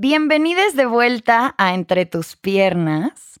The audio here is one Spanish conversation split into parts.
Bienvenidos de vuelta a Entre tus piernas.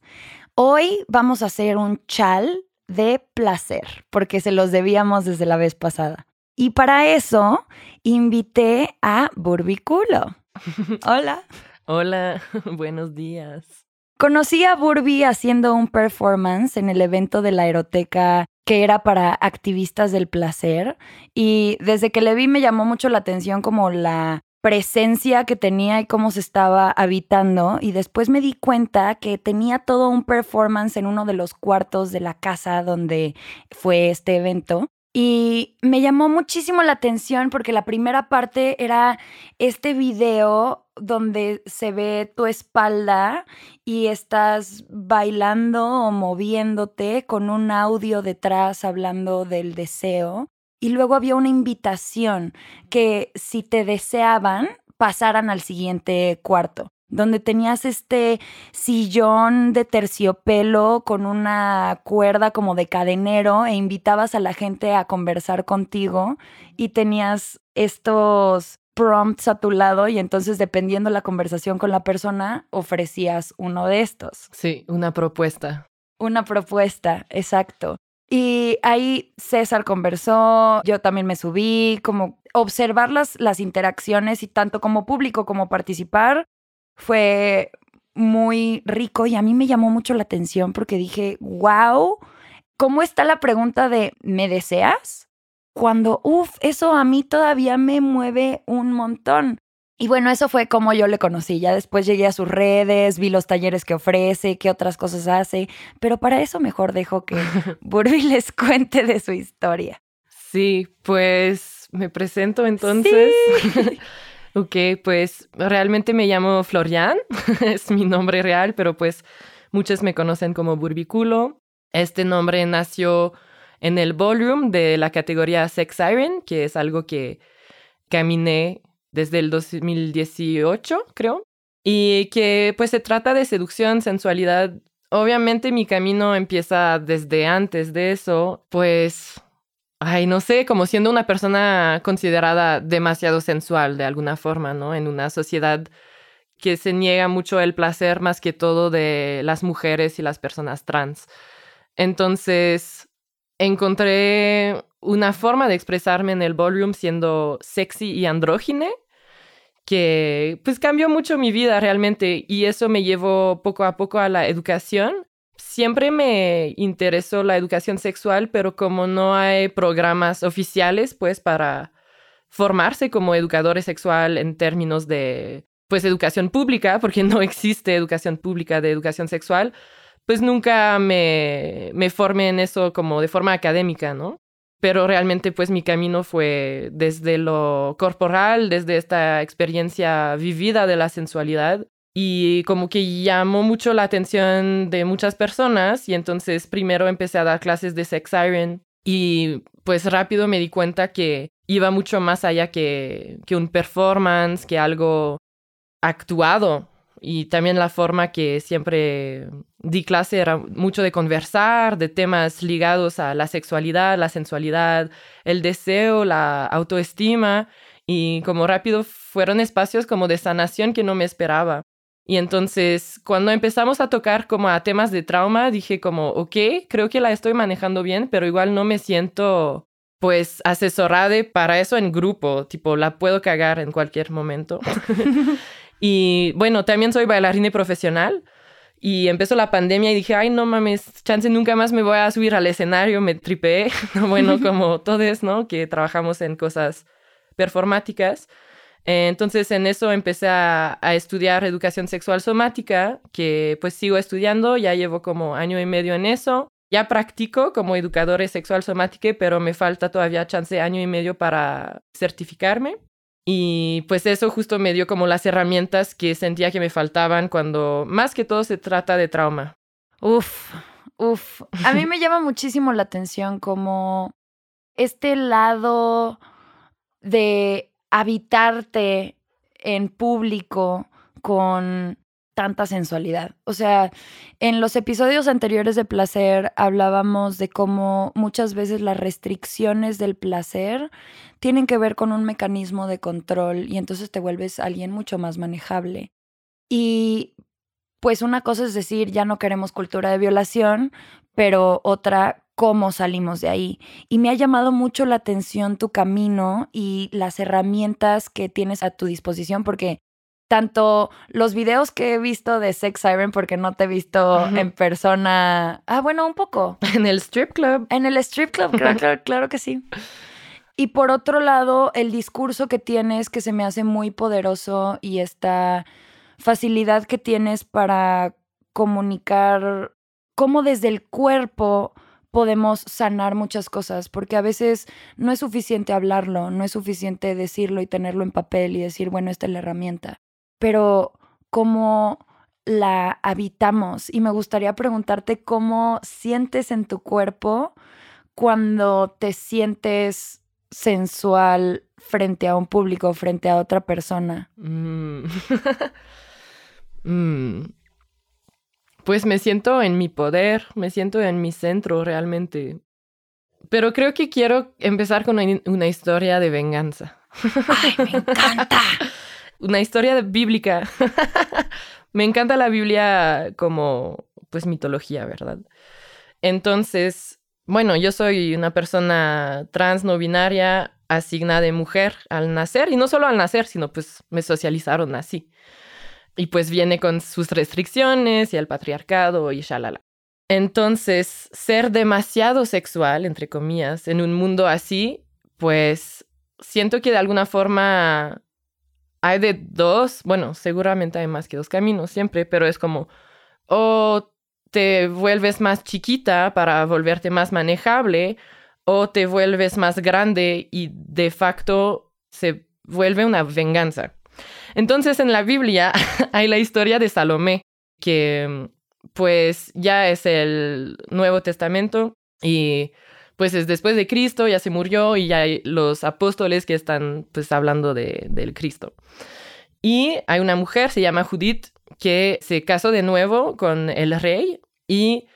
Hoy vamos a hacer un chal de placer, porque se los debíamos desde la vez pasada. Y para eso invité a Burbiculo. Hola. Hola, buenos días. Conocí a Burby haciendo un performance en el evento de la aeroteca que era para activistas del placer y desde que le vi me llamó mucho la atención como la presencia que tenía y cómo se estaba habitando y después me di cuenta que tenía todo un performance en uno de los cuartos de la casa donde fue este evento y me llamó muchísimo la atención porque la primera parte era este video donde se ve tu espalda y estás bailando o moviéndote con un audio detrás hablando del deseo. Y luego había una invitación que si te deseaban, pasaran al siguiente cuarto donde tenías este sillón de terciopelo con una cuerda como de cadenero e invitabas a la gente a conversar contigo y tenías estos prompts a tu lado y entonces dependiendo la conversación con la persona ofrecías uno de estos. Sí, una propuesta. Una propuesta, exacto. Y ahí César conversó, yo también me subí, como observar las, las interacciones y tanto como público como participar fue muy rico y a mí me llamó mucho la atención porque dije, wow, ¿cómo está la pregunta de ¿me deseas? Cuando, uff, eso a mí todavía me mueve un montón. Y bueno, eso fue como yo le conocí. Ya después llegué a sus redes, vi los talleres que ofrece, qué otras cosas hace, pero para eso mejor dejo que Burby les cuente de su historia. Sí, pues me presento entonces. Sí. Ok, pues realmente me llamo Florian, es mi nombre real, pero pues muchos me conocen como Burbiculo. Este nombre nació en el volume de la categoría Sex Siren, que es algo que caminé desde el 2018, creo, y que pues se trata de seducción, sensualidad. Obviamente mi camino empieza desde antes de eso, pues ay, no sé, como siendo una persona considerada demasiado sensual de alguna forma, ¿no? En una sociedad que se niega mucho el placer más que todo de las mujeres y las personas trans. Entonces, encontré una forma de expresarme en el ballroom siendo sexy y andrógine que pues cambió mucho mi vida realmente y eso me llevó poco a poco a la educación siempre me interesó la educación sexual, pero como no hay programas oficiales, pues para formarse como educador sexual en términos de, pues, educación pública, porque no existe educación pública de educación sexual, pues nunca me, me formé en eso como de forma académica, ¿no? Pero realmente, pues, mi camino fue desde lo corporal, desde esta experiencia vivida de la sensualidad, y como que llamó mucho la atención de muchas personas y entonces primero empecé a dar clases de sex siren y pues rápido me di cuenta que iba mucho más allá que, que un performance, que algo actuado y también la forma que siempre di clase era mucho de conversar, de temas ligados a la sexualidad, la sensualidad, el deseo, la autoestima y como rápido fueron espacios como de sanación que no me esperaba. Y entonces, cuando empezamos a tocar como a temas de trauma, dije como, ok, creo que la estoy manejando bien, pero igual no me siento pues asesorada para eso en grupo, tipo, la puedo cagar en cualquier momento. y bueno, también soy bailarina profesional. Y empezó la pandemia y dije, ay, no mames, chance nunca más me voy a subir al escenario, me tripeé. bueno, como todos, ¿no? Que trabajamos en cosas performáticas. Eh, entonces en eso empecé a, estudiar educación sexual somática, que pues sigo estudiando, ya llevo como año y medio en eso. Ya practico como educadora sexual somática, pero me falta todavía chance año y medio para certificarme. Y pues eso justo me dio como las herramientas que sentía que me faltaban cuando más que todo se trata de trauma. Uf, uf. A mí me llama muchísimo la atención como este lado de habitarte en público con tanta sensualidad. O sea, en los episodios anteriores de placer hablábamos de cómo muchas veces las restricciones del placer tienen que ver con un mecanismo de control y entonces te vuelves alguien mucho más manejable. Y pues una cosa es decir, ya no queremos cultura de violación, pero otra, cómo salimos de ahí. Y me ha llamado mucho la atención tu camino y las herramientas que tienes a tu disposición, porque tanto los videos que he visto de Sex Siren, porque no te he visto en persona. Ah, bueno, un poco. En el strip club. En el strip club, claro, claro, que sí. Y por otro lado, el discurso que tienes que se me hace muy poderoso y esta facilidad que tienes para comunicar cómo desde el cuerpo podemos sanar muchas cosas, porque a veces no es suficiente hablarlo, no es suficiente decirlo y tenerlo en papel y decir, bueno, esta es la herramienta pero cómo la habitamos. Y me gustaría preguntarte cómo sientes en tu cuerpo cuando te sientes sensual frente a un público, frente a otra persona. Mm. Mm. Pues me siento en mi poder, me siento en mi centro realmente. Pero creo que quiero empezar con una, historia de venganza. ¡Ay, me encanta! una historia bíblica. Me encanta la Biblia como, pues, mitología, ¿verdad? Entonces, bueno, yo soy una persona trans, no binaria, asignada de mujer al nacer, y no solo al nacer, sino pues me socializaron así. Y pues viene con sus restricciones y el patriarcado y shalala. Entonces, ser demasiado sexual, entre comillas, en un mundo así, pues siento que de alguna forma hay de dos, bueno, seguramente hay más que dos caminos siempre, pero es como o te vuelves más chiquita para volverte más manejable o te vuelves más grande y de facto se vuelve una venganza. Entonces en la Biblia hay la historia de Salomé, que pues ya es el Nuevo Testamento y pues es después de Cristo, ya se murió y ya hay los apóstoles que están pues hablando de, del Cristo. Y hay una mujer, se llama Judith, que se casó de nuevo con el rey y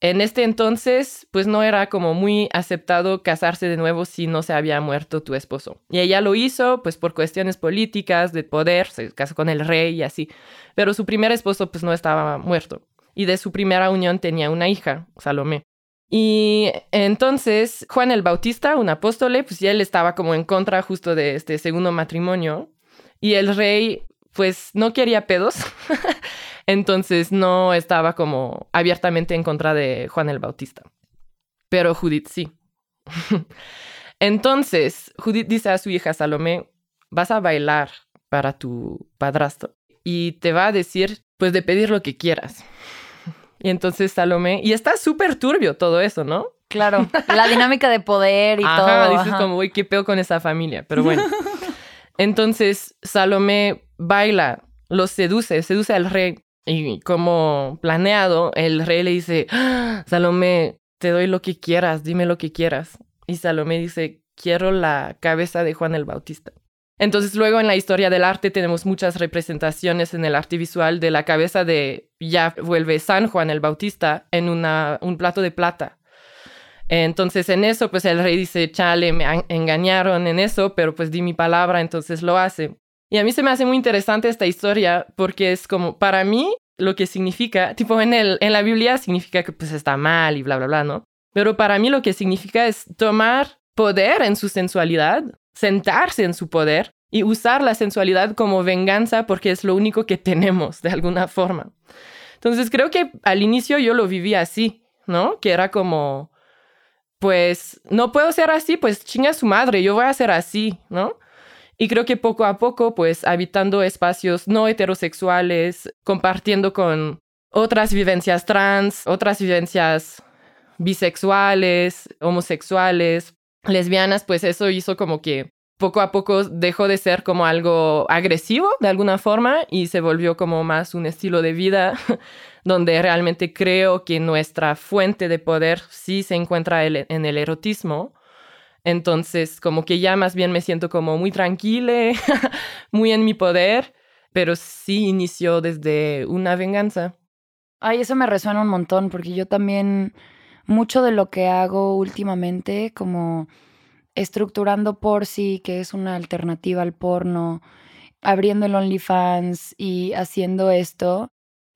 en este entonces, pues no era como muy aceptado casarse de nuevo si no se había muerto tu esposo. Y ella lo hizo, pues por cuestiones políticas, de poder, se casó con el rey y así. Pero su primer esposo, pues no estaba muerto. Y de su primera unión tenía una hija, Salomé. Y entonces Juan el Bautista, un apóstol, pues ya él estaba como en contra justo de este segundo matrimonio. Y el rey, pues no quería pedos. entonces no estaba como abiertamente en contra de Juan el Bautista. Pero Judith sí. entonces Judith dice a su hija Salomé, vas a bailar para tu padrastro y te va a decir, pues de pedir lo que quieras. Y entonces Salomé, y está súper turbio todo eso, ¿no? Claro, la dinámica de poder y ajá, todo. Dices como, uy, qué peo con esa familia, pero bueno. Entonces Salomé baila, lo seduce, seduce al rey. Y como planeado, el rey le dice, ah, Salomé, te doy lo que quieras, dime lo que quieras. Y Salomé dice, quiero la cabeza de Juan el Bautista. Entonces luego en la historia del arte tenemos muchas representaciones en el arte visual de la cabeza de, ya vuelve San Juan el Bautista en una, un plato de plata. Entonces en eso pues el rey dice, chale, me engañaron en eso, pero pues di mi palabra, entonces lo hace. Y a mí se me hace muy interesante esta historia porque es como, para mí, lo que significa, tipo en, el, en la Biblia significa que pues está mal y bla, bla, bla, ¿no? Pero para mí lo que significa es tomar poder en su sensualidad sentarse en su poder y usar la sensualidad como venganza porque es lo único que tenemos de alguna forma. Entonces creo que al inicio yo lo viví así, ¿no? Que era como, pues no puedo ser así, pues chinga su madre, yo voy a ser así, ¿no? Y creo que poco a poco, pues habitando espacios no heterosexuales, compartiendo con otras vivencias trans, otras vivencias bisexuales, homosexuales, lesbianas, pues eso hizo como que poco a poco dejó de ser como algo agresivo de alguna forma y se volvió como más un estilo de vida donde realmente creo que nuestra fuente de poder sí se encuentra en el erotismo. Entonces, como que ya más bien me siento como muy tranquila, muy en mi poder, pero sí inició desde una venganza. Ay, eso me resuena un montón porque yo también mucho de lo que hago últimamente, como estructurando por sí, que es una alternativa al porno, abriendo el OnlyFans y haciendo esto,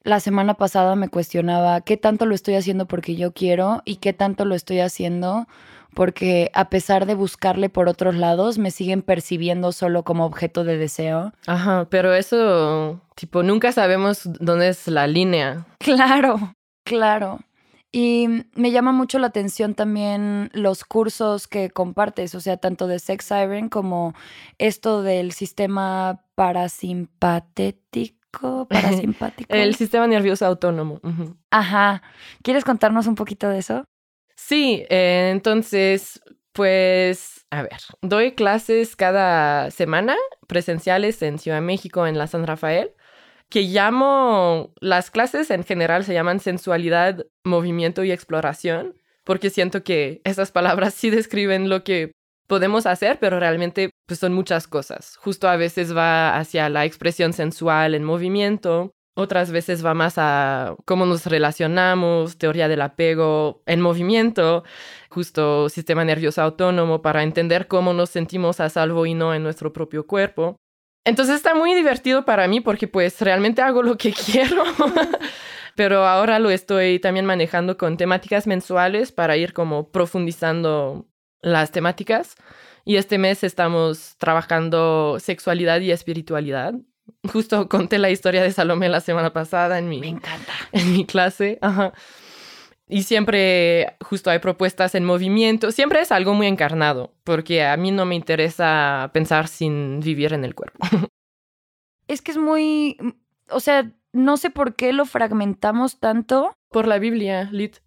la semana pasada me cuestionaba qué tanto lo estoy haciendo porque yo quiero y qué tanto lo estoy haciendo porque a pesar de buscarle por otros lados, me siguen percibiendo solo como objeto de deseo. Ajá, pero eso, tipo, nunca sabemos dónde es la línea. Claro, claro. Y me llama mucho la atención también los cursos que compartes, o sea, tanto de Sex Siren como esto del sistema parasimpatético, parasimpático. El sistema nervioso autónomo. Ajá. ¿Quieres contarnos un poquito de eso? Sí, eh, entonces, pues, a ver, doy clases cada semana presenciales en Ciudad de México, en la San Rafael, que llamo, las clases en general se llaman sensualidad, movimiento y exploración, porque siento que esas palabras sí describen lo que podemos hacer, pero realmente pues son muchas cosas. Justo a veces va hacia la expresión sensual en movimiento, otras veces va más a cómo nos relacionamos, teoría del apego en movimiento, justo sistema nervioso autónomo para entender cómo nos sentimos a salvo y no en nuestro propio cuerpo. Entonces está muy divertido para mí porque pues realmente hago lo que quiero. Pero ahora lo estoy también manejando con temáticas mensuales para ir como profundizando las temáticas. Y este mes estamos trabajando sexualidad y espiritualidad. Justo conté la historia de Salomé la semana pasada en mi, Me encanta. En mi clase. Ajá. Y siempre justo hay propuestas en movimiento. Siempre es algo muy encarnado, porque a mí no me interesa pensar sin vivir en el cuerpo. Es que es muy, o sea, no sé por qué lo fragmentamos tanto. Por la Biblia, Lit.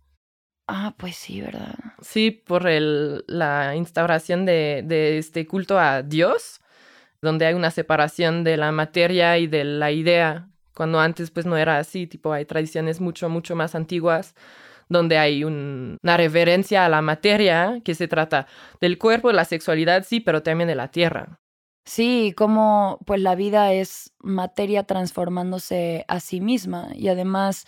Ah, pues sí, ¿verdad? Sí, por el, la instauración de, de este culto a Dios donde hay una separación de la materia y de la idea, cuando antes pues no era así, tipo hay tradiciones mucho, mucho más antiguas donde hay una reverencia a la materia que se trata del cuerpo, la sexualidad, sí, pero también de la tierra. Sí, como pues la vida es materia transformándose a sí misma y además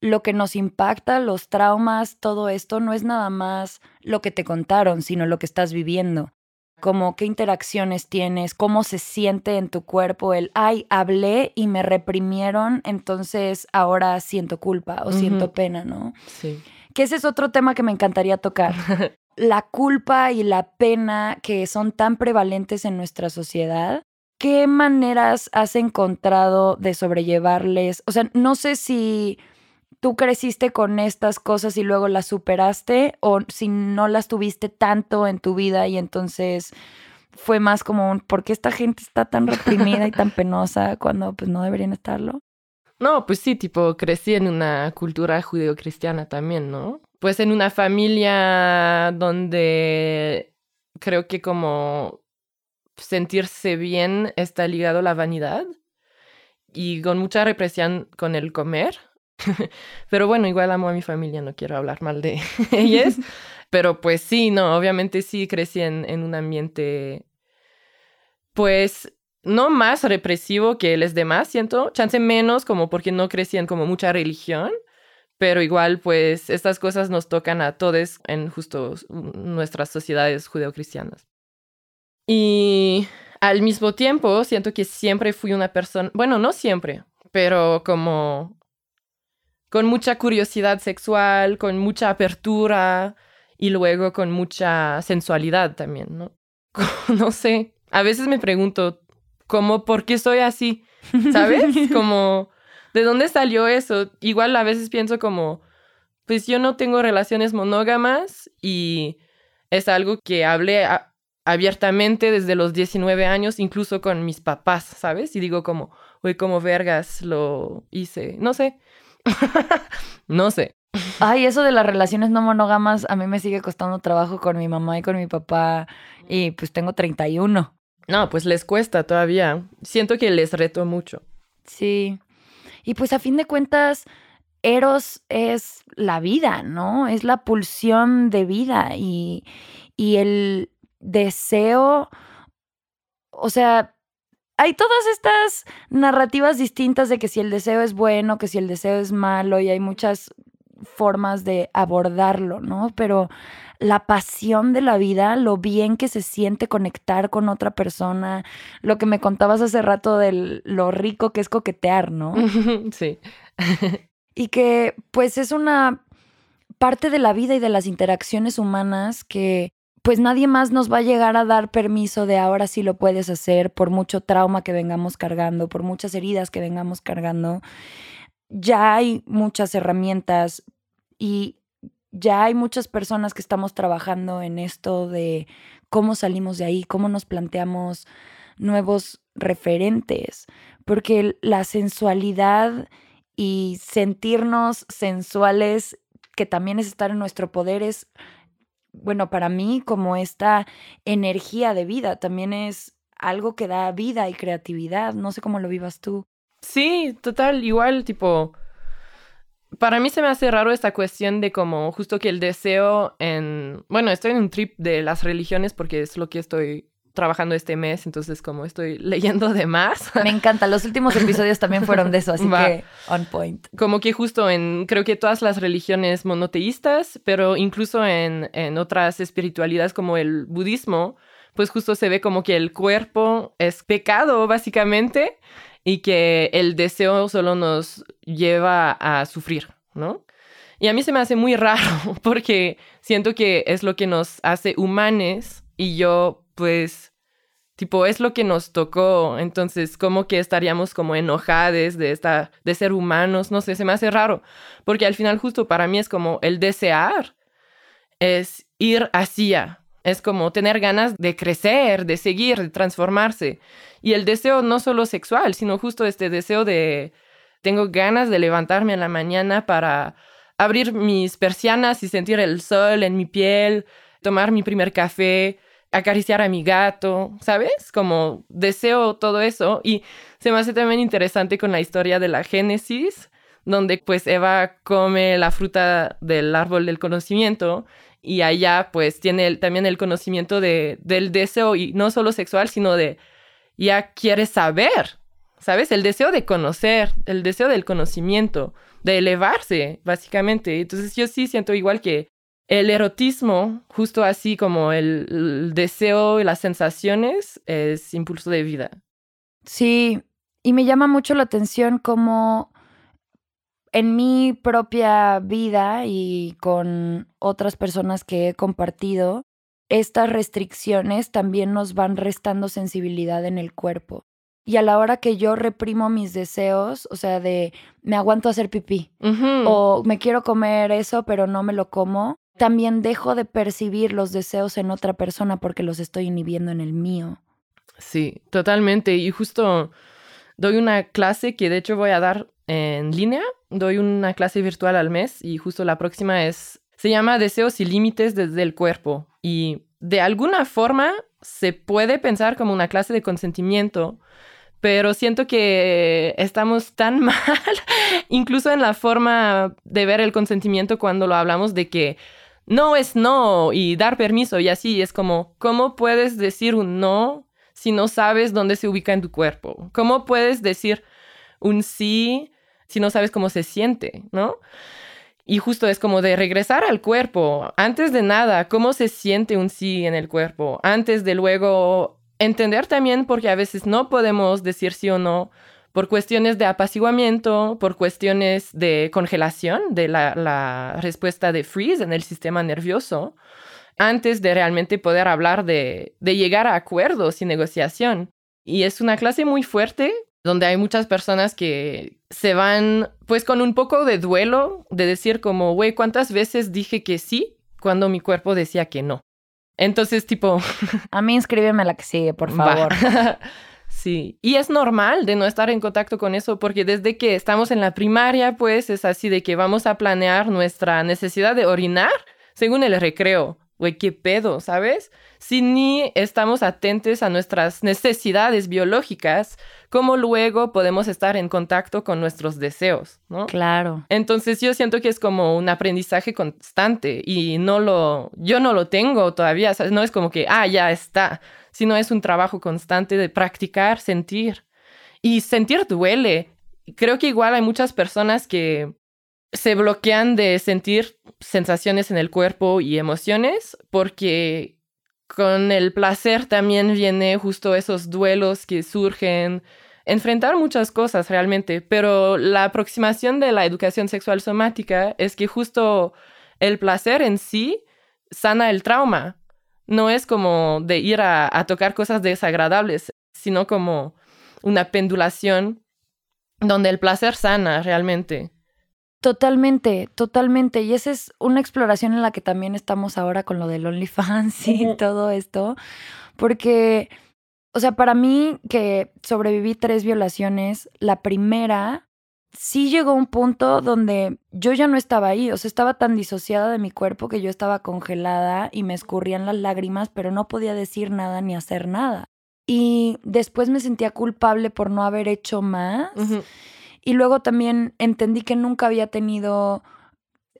lo que nos impacta, los traumas, todo esto no es nada más lo que te contaron, sino lo que estás viviendo como qué interacciones tienes, cómo se siente en tu cuerpo el, ay, hablé y me reprimieron, entonces ahora siento culpa o siento pena, ¿no? Sí. Que ese es otro tema que me encantaría tocar. la culpa y la pena que son tan prevalentes en nuestra sociedad. ¿Qué maneras has encontrado de sobrellevarles? O sea, no sé si tú creciste con estas cosas y luego las superaste o si no las tuviste tanto en tu vida y entonces fue más como un, ¿por qué esta gente está tan reprimida y tan penosa cuando pues no deberían estarlo? No, pues sí, tipo, crecí en una cultura judeocristiana también, ¿no? Pues en una familia donde creo que como sentirse bien está ligado a la vanidad y con mucha represión con el comer. Pero bueno, igual amo a mi familia, no quiero hablar mal de ellas. Pero pues sí, no, obviamente sí crecí en, en un ambiente, pues no más represivo que los demás, siento, chance menos como porque no crecían como mucha religión, pero igual pues estas cosas nos tocan a todos en justo nuestras sociedades judeocristianas. Y al mismo tiempo siento que siempre fui una persona, bueno, no siempre, pero como con mucha curiosidad sexual, con mucha apertura y luego con mucha sensualidad también, ¿no? no sé, a veces me pregunto, ¿cómo, por qué soy así? ¿Sabes? Como, ¿de dónde salió eso? Igual a veces pienso como, pues yo no tengo relaciones monógamas y es algo que hablé abiertamente desde los 19 años, incluso con mis papás, ¿sabes? Y digo como, uy, como vergas lo hice, no sé. no sé. Ay, eso de las relaciones no monógamas a mí me sigue costando trabajo con mi mamá y con mi papá y pues tengo 31. No, pues les cuesta todavía. Siento que les reto mucho. Sí. Y pues a fin de cuentas, Eros es la vida, ¿no? Es la pulsión de vida y, y el deseo, o sea, hay todas estas narrativas distintas de que si el deseo es bueno, que si el deseo es malo, y hay muchas formas de abordarlo, ¿no? Pero la pasión de la vida, lo bien que se siente conectar con otra persona, lo que me contabas hace rato de lo rico que es coquetear, ¿no? Sí. y que pues es una parte de la vida y de las interacciones humanas que pues nadie más nos va a llegar a dar permiso de ahora sí lo puedes hacer por mucho trauma que vengamos cargando, por muchas heridas que vengamos cargando. Ya hay muchas herramientas y ya hay muchas personas que estamos trabajando en esto de cómo salimos de ahí, cómo nos planteamos nuevos referentes, porque la sensualidad y sentirnos sensuales, que también es estar en nuestro poder, es bueno, para mí como esta energía de vida también es algo que da vida y creatividad. No sé cómo lo vivas tú. Sí, total, igual, tipo, para mí se me hace raro esta cuestión de como justo que el deseo en, bueno, estoy en un trip de las religiones porque es lo que estoy trabajando este mes, entonces como estoy leyendo de más. Me encanta, los últimos episodios también fueron de eso, así que on point. Como que justo en, creo que todas las religiones monoteístas, pero incluso en, en otras espiritualidades como el budismo, pues justo se ve como que el cuerpo es pecado, básicamente, y que el deseo solo nos lleva a sufrir, ¿no? Y a mí se me hace muy raro porque siento que es lo que nos hace humanes y yo pues tipo es lo que nos tocó, entonces como que estaríamos como enojados de esta de ser humanos, no sé, se me hace raro, porque al final justo para mí es como el desear es ir hacia, es como tener ganas de crecer, de seguir, de transformarse. Y el deseo no solo sexual, sino justo este deseo de tengo ganas de levantarme en la mañana para abrir mis persianas y sentir el sol en mi piel, tomar mi primer café, acariciar a mi gato, ¿sabes? Como deseo todo eso. Y se me hace también interesante con la historia de la Génesis, donde pues Eva come la fruta del árbol del conocimiento y allá pues tiene también el conocimiento de, del deseo y no solo sexual, sino de ya quiere saber, ¿sabes? El deseo de conocer, el deseo del conocimiento, de elevarse, básicamente. Entonces yo sí siento igual que el erotismo, justo así como el, deseo y las sensaciones, es impulso de vida. Sí, y me llama mucho la atención como en mi propia vida y con otras personas que he compartido, estas restricciones también nos van restando sensibilidad en el cuerpo. Y a la hora que yo reprimo mis deseos, o sea, de me aguanto a hacer pipí o me quiero comer eso, pero no me lo como, también dejo de percibir los deseos en otra persona porque los estoy inhibiendo en el mío. Sí, totalmente. Y justo doy una clase que de hecho voy a dar en línea. Doy una clase virtual al mes y justo la próxima es, se llama Deseos y Límites desde el cuerpo. Y de alguna forma se puede pensar como una clase de consentimiento, pero siento que estamos tan mal, incluso en la forma de ver el consentimiento cuando lo hablamos de que no es no y dar permiso y así es como, ¿cómo puedes decir un no si no sabes dónde se ubica en tu cuerpo? ¿Cómo puedes decir un sí si no sabes cómo se siente, no? Y justo es como de regresar al cuerpo. Antes de nada, ¿cómo se siente un sí en el cuerpo? Antes de luego entender también, porque a veces no podemos decir sí o no, por cuestiones de apaciguamiento, por cuestiones de congelación de la, respuesta de freeze en el sistema nervioso, antes de realmente poder hablar de, de llegar a acuerdos y negociación. Y es una clase muy fuerte donde hay muchas personas que se van pues con un poco de duelo de decir como, güey, ¿cuántas veces dije que sí cuando mi cuerpo decía que no? Entonces, tipo... a mí inscríbeme a la que sigue, por favor. Sí, y es normal de no estar en contacto con eso porque desde que estamos en la primaria, pues es así de que vamos a planear nuestra necesidad de orinar según el recreo. Güey, qué pedo, ¿sabes? Si ni estamos atentos a nuestras necesidades biológicas, ¿cómo luego podemos estar en contacto con nuestros deseos, ¿no? Claro. Entonces yo siento que es como un aprendizaje constante y no lo, yo no lo tengo todavía, ¿sabes? No es como que, ah, ya está sino es un trabajo constante de practicar, sentir. Y sentir duele. Creo que igual hay muchas personas que se bloquean de sentir sensaciones en el cuerpo y emociones porque con el placer también viene justo esos duelos que surgen, enfrentar muchas cosas realmente, pero la aproximación de la educación sexual somática es que justo el placer en sí sana el trauma. No es como de ir a, tocar cosas desagradables, sino como una pendulación donde el placer sana realmente. Totalmente, totalmente. Y esa es una exploración en la que también estamos ahora con lo del OnlyFans y todo esto. Porque, o sea, para mí que sobreviví tres violaciones, la primera sí llegó un punto donde yo ya no estaba ahí, o sea, estaba tan disociada de mi cuerpo que yo estaba congelada y me escurrían las lágrimas, pero no podía decir nada ni hacer nada. Y después me sentía culpable por no haber hecho más. Y luego también entendí que nunca había tenido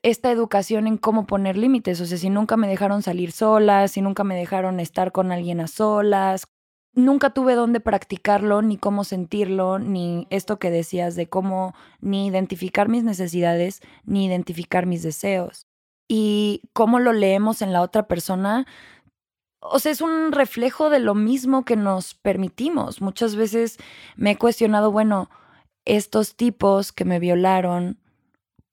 esta educación en cómo poner límites, o sea, si nunca me dejaron salir solas, si nunca me dejaron estar con alguien a solas, nunca tuve dónde practicarlo, ni cómo sentirlo, ni esto que decías de cómo ni identificar mis necesidades, ni identificar mis deseos. Y cómo lo leemos en la otra persona, o sea, es un reflejo de lo mismo que nos permitimos. Muchas veces me he cuestionado, bueno, estos tipos que me violaron,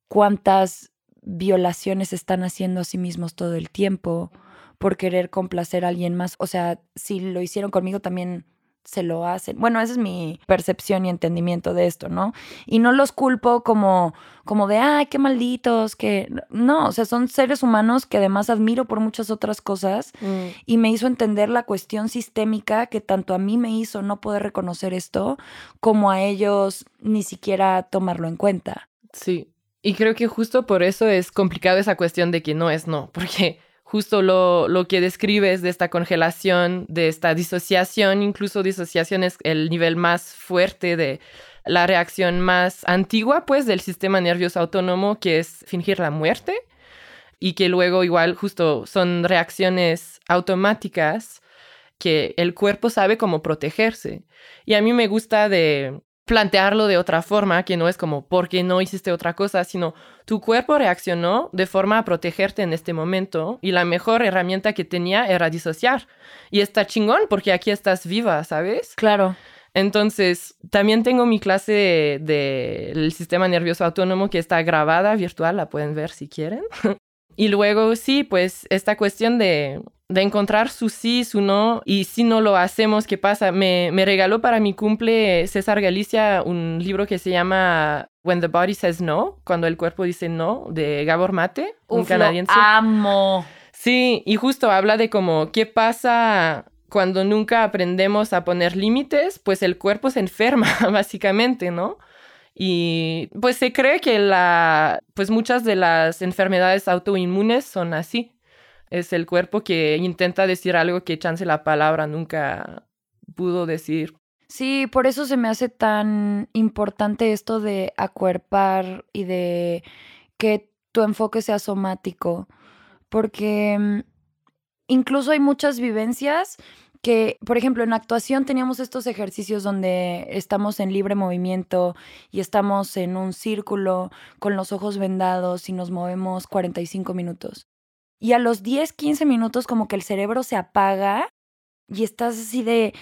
cuántas violaciones están haciendo a sí mismos todo el tiempo por querer complacer a alguien más. O sea, si lo hicieron conmigo también se lo hacen. Bueno, esa es mi percepción y entendimiento de esto, ¿no? Y no los culpo como, como de, ay, qué malditos, que no, o sea, son seres humanos que además admiro por muchas otras cosas mm. y me hizo entender la cuestión sistémica que tanto a mí me hizo no poder reconocer esto, como a ellos ni siquiera tomarlo en cuenta. Sí. Y creo que justo por eso es complicado esa cuestión de que no es no, porque justo lo, lo, que describes de esta congelación, de esta disociación, incluso disociación es el nivel más fuerte de la reacción más antigua, pues, del sistema nervioso autónomo, que es fingir la muerte, y que luego igual justo son reacciones automáticas que el cuerpo sabe cómo protegerse. Y a mí me gusta de plantearlo de otra forma, que no es como, ¿por qué no hiciste otra cosa? Sino, tu cuerpo reaccionó de forma a protegerte en este momento y la mejor herramienta que tenía era disociar. Y está chingón porque aquí estás viva, ¿sabes? Claro. Entonces, también tengo mi clase del sistema nervioso autónomo que está grabada virtual, la pueden ver si quieren. y luego, sí, pues esta cuestión de de encontrar su sí, su no, y si no lo hacemos, ¿qué pasa? Me, me, regaló para mi cumple César Galicia un libro que se llama When the Body Says No, cuando el cuerpo dice no, de Gabor Mate, un canadiense. amo. Sí, y justo habla de como, ¿qué pasa cuando nunca aprendemos a poner límites? Pues el cuerpo se enferma, básicamente, ¿no? Y pues se cree que la, pues muchas de las enfermedades autoinmunes son así es el cuerpo que intenta decir algo que chance la palabra nunca pudo decir. Sí, por eso se me hace tan importante esto de acuerpar y de que tu enfoque sea somático, porque mm, incluso hay muchas vivencias que, por ejemplo, en actuación teníamos estos ejercicios donde estamos en libre movimiento y estamos en un círculo con los ojos vendados y nos movemos 45 minutos. Y a los 10, 15 minutos como que el cerebro se apaga y estás así de,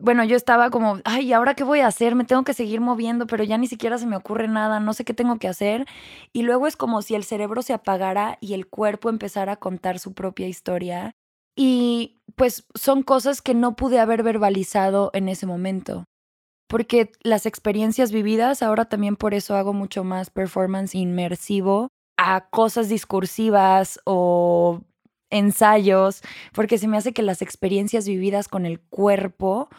bueno, yo estaba como, ay, ¿ahora qué voy a hacer? Me tengo que seguir moviendo, pero ya ni siquiera se me ocurre nada, no sé qué tengo que hacer. Y luego es como si el cerebro se apagara y el cuerpo empezara a contar su propia historia. Y pues son cosas que no pude haber verbalizado en ese momento. Porque las experiencias vividas, ahora también por eso hago mucho más performance inmersivo, a cosas discursivas o ensayos, porque se me hace que las experiencias vividas con el cuerpo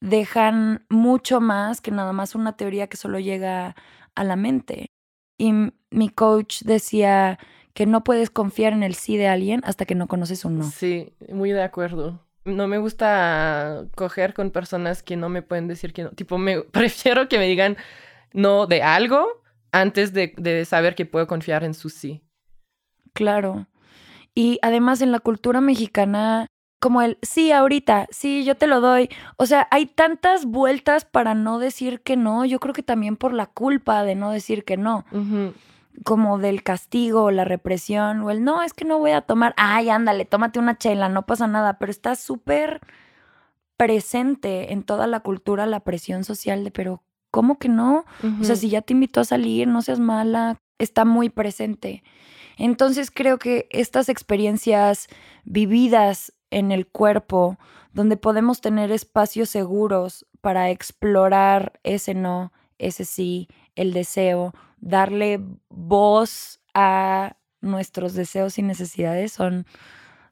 dejan mucho más que nada más una teoría que solo llega a la mente. Y mi coach decía que no puedes confiar en el sí de alguien hasta que no conoces un no. Sí, muy de acuerdo. No me gusta coger con personas que no me pueden decir que no. Tipo, me prefiero que me digan no de algo antes de, saber que puedo confiar en su sí. Claro. Y además en la cultura mexicana, como el sí, ahorita, sí, yo te lo doy. O sea, hay tantas vueltas para no decir que no. Yo creo que también por la culpa de no decir que no. como del castigo o la represión o el no, es que no voy a tomar, ay, ándale, tómate una chela, no pasa nada, pero está súper presente en toda la cultura la presión social de, pero ¿cómo que no? O sea, si ya te invitó a salir, no seas mala, está muy presente. Entonces creo que estas experiencias vividas en el cuerpo, donde podemos tener espacios seguros para explorar ese no, ese sí, el deseo, darle voz a nuestros deseos y necesidades son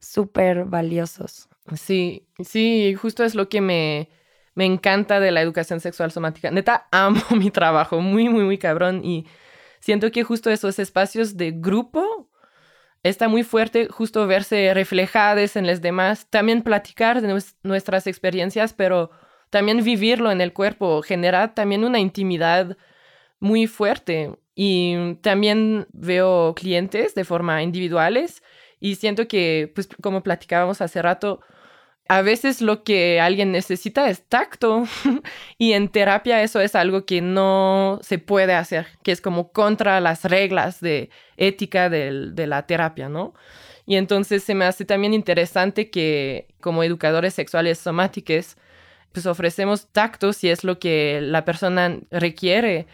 súper valiosos. Sí, sí, justo es lo que me, me encanta de la educación sexual somática. Neta, amo mi trabajo, muy, muy, muy cabrón. Y siento que justo esos espacios de grupo está muy fuerte, justo verse reflejadas en los demás, también platicar de nuestras experiencias, pero también vivirlo en el cuerpo, genera también una intimidad muy fuerte. Y también veo clientes de forma individuales y siento que, pues como platicábamos hace rato, a veces lo que alguien necesita es tacto y en terapia eso es algo que no se puede hacer, que es como contra las reglas de ética de, de la terapia, ¿no? Y entonces se me hace también interesante que como educadores sexuales somáticos, pues ofrecemos tacto si es lo que la persona requiere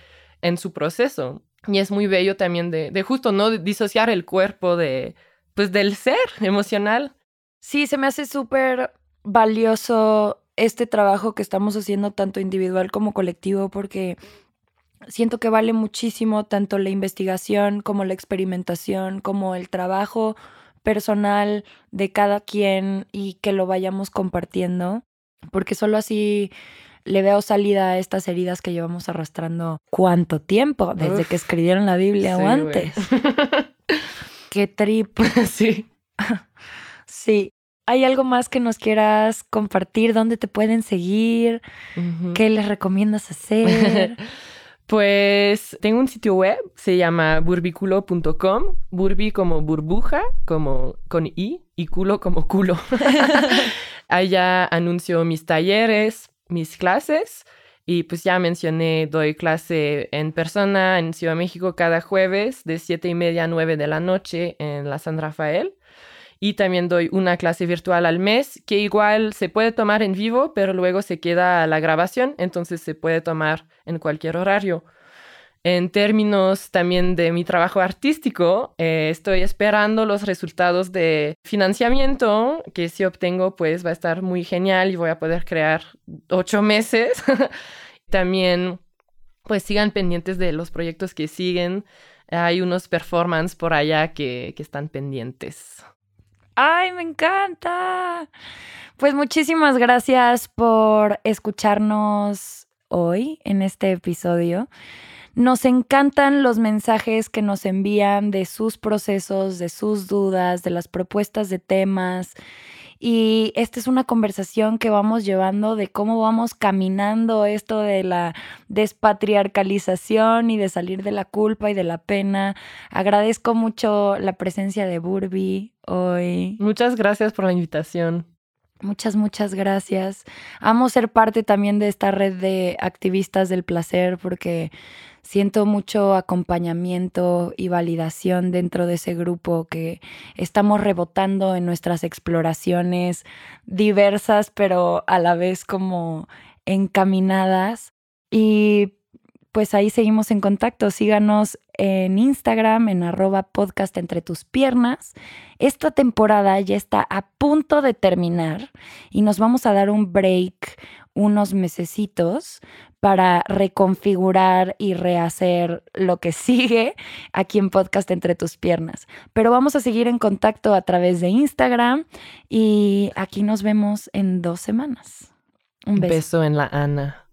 en su proceso. Y es muy bello también de, de justo no disociar el cuerpo de, pues del ser emocional. Sí, se me hace súper valioso este trabajo que estamos haciendo tanto individual como colectivo porque siento que vale muchísimo tanto la investigación como la experimentación, como el trabajo personal de cada quien y que lo vayamos compartiendo, porque solo así le veo salida a estas heridas que llevamos arrastrando cuánto tiempo, desde que escribieron la Biblia o antes. Qué trip. sí. sí. ¿Hay algo más que nos quieras compartir? ¿Dónde te pueden seguir? ¿Qué les recomiendas hacer? pues tengo un sitio web, se llama burbiculo.com, burbi como burbuja, como con i, y culo como culo. Allá anuncio mis talleres, mis clases, y pues ya mencioné, doy clase en persona en Ciudad de México cada jueves de siete y media a 9 de la noche en la San Rafael y también doy una clase virtual al mes que igual se puede tomar en vivo, pero luego se queda la grabación, entonces se puede tomar en cualquier horario. En términos también de mi trabajo artístico, eh, estoy esperando los resultados de financiamiento, que si obtengo, pues va a estar muy genial y voy a poder crear ocho meses. también, pues sigan pendientes de los proyectos que siguen. Hay unos performances por allá que, que están pendientes. ¡Ay, me encanta! Pues muchísimas gracias por escucharnos hoy en este episodio. Nos encantan los mensajes que nos envían de sus procesos, de sus dudas, de las propuestas de temas. Y esta es una conversación que vamos llevando de cómo vamos caminando esto de la despatriarcalización y de salir de la culpa y de la pena. Agradezco mucho la presencia de Burby hoy. Muchas gracias por la invitación. Muchas, muchas gracias. Amo ser parte también de esta red de activistas del placer porque siento mucho acompañamiento y validación dentro de ese grupo que estamos rebotando en nuestras exploraciones diversas, pero a la vez como encaminadas. Y pues ahí seguimos en contacto. Síganos en Instagram, en arroba podcast entre tus piernas. Esta temporada ya está a punto de terminar y nos vamos a dar un break unos mesecitos para reconfigurar y rehacer lo que sigue aquí en Podcast Entre tus Piernas. Pero vamos a seguir en contacto a través de Instagram y aquí nos vemos en dos semanas. Un beso, beso en la Ana.